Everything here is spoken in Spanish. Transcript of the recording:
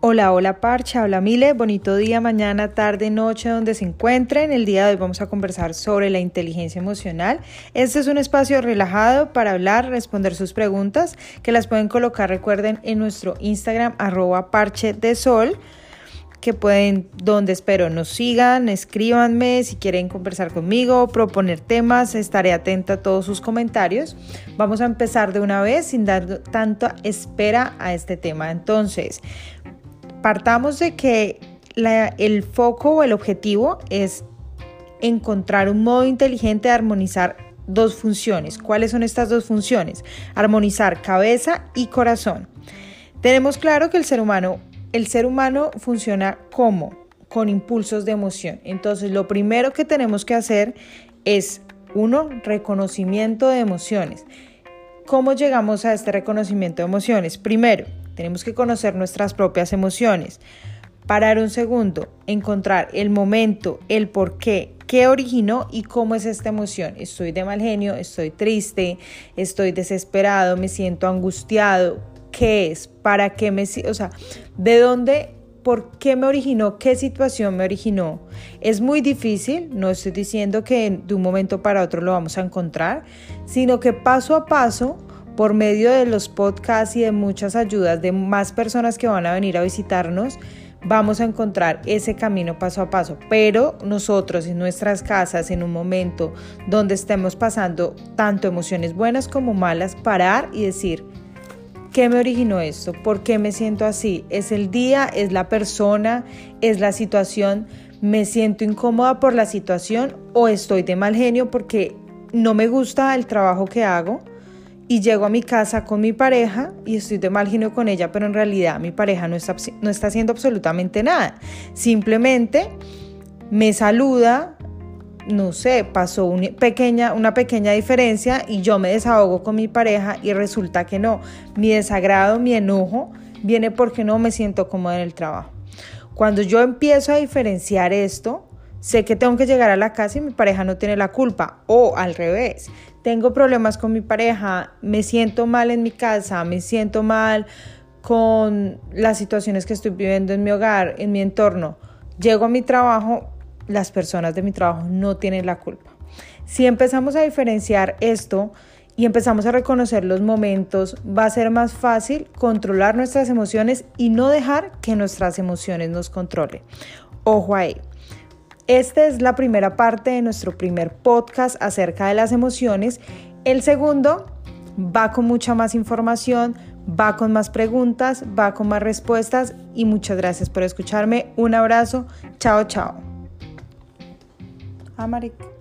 Hola, hola Parcha, hola Mile, bonito día, mañana, tarde, noche, donde se encuentren. El día de hoy vamos a conversar sobre la inteligencia emocional. Este es un espacio relajado para hablar, responder sus preguntas, que las pueden colocar, recuerden, en nuestro Instagram, arroba parche de sol que pueden, donde espero nos sigan, escríbanme si quieren conversar conmigo, proponer temas, estaré atenta a todos sus comentarios. Vamos a empezar de una vez sin dar tanta espera a este tema. Entonces, partamos de que el foco o el objetivo es encontrar un modo inteligente de armonizar dos funciones. ¿Cuáles son estas dos funciones? Armonizar cabeza y corazón. Tenemos claro que el ser humano, el ser humano funciona como con impulsos de emoción. Entonces, lo primero que tenemos que hacer es uno, reconocimiento de emociones. ¿Cómo llegamos a este reconocimiento de emociones? Primero, tenemos que conocer nuestras propias emociones. Parar un segundo, encontrar el momento, el por qué, qué originó y cómo es esta emoción. Estoy de mal genio, estoy triste, estoy desesperado, me siento angustiado. ¿Qué es? ¿Para qué me... O sea, ¿de dónde por qué me originó, qué situación me originó. Es muy difícil, no estoy diciendo que de un momento para otro lo vamos a encontrar, sino que paso a paso por medio de los podcasts y de muchas ayudas de más personas que van a venir a visitarnos, vamos a encontrar ese camino paso a paso. Pero nosotros en nuestras casas, en un momento donde estemos pasando tanto emociones buenas como malas, parar y decir, ¿qué me originó esto? ¿Por qué me siento así? ¿Es el día? ¿Es la persona? ¿Es la situación? ¿Me siento incómoda por la situación o estoy de mal genio porque no me gusta el trabajo que hago? Y llego a mi casa con mi pareja y estoy de mal genio con ella, pero en realidad mi pareja no está, no está haciendo absolutamente nada. Simplemente me saluda, no sé, pasó una pequeña, una pequeña diferencia y yo me desahogo con mi pareja y resulta que no. Mi desagrado, mi enojo viene porque no me siento cómoda en el trabajo. Cuando yo empiezo a diferenciar esto, sé que tengo que llegar a la casa y mi pareja no tiene la culpa. O al revés, tengo problemas con mi pareja, me siento mal en mi casa, me siento mal con las situaciones que estoy viviendo en mi hogar, en mi entorno. Llego a mi trabajo, las personas de mi trabajo no tienen la culpa. Si empezamos a diferenciar esto y empezamos a reconocer los momentos, va a ser más fácil controlar nuestras emociones y no dejar que nuestras emociones nos controlen. Ojo ahí. Esta es la primera parte de nuestro primer podcast acerca de las emociones. El segundo va con mucha más información, va con más preguntas, va con más respuestas y muchas gracias por escucharme. Un abrazo. Chao, chao. Amaric.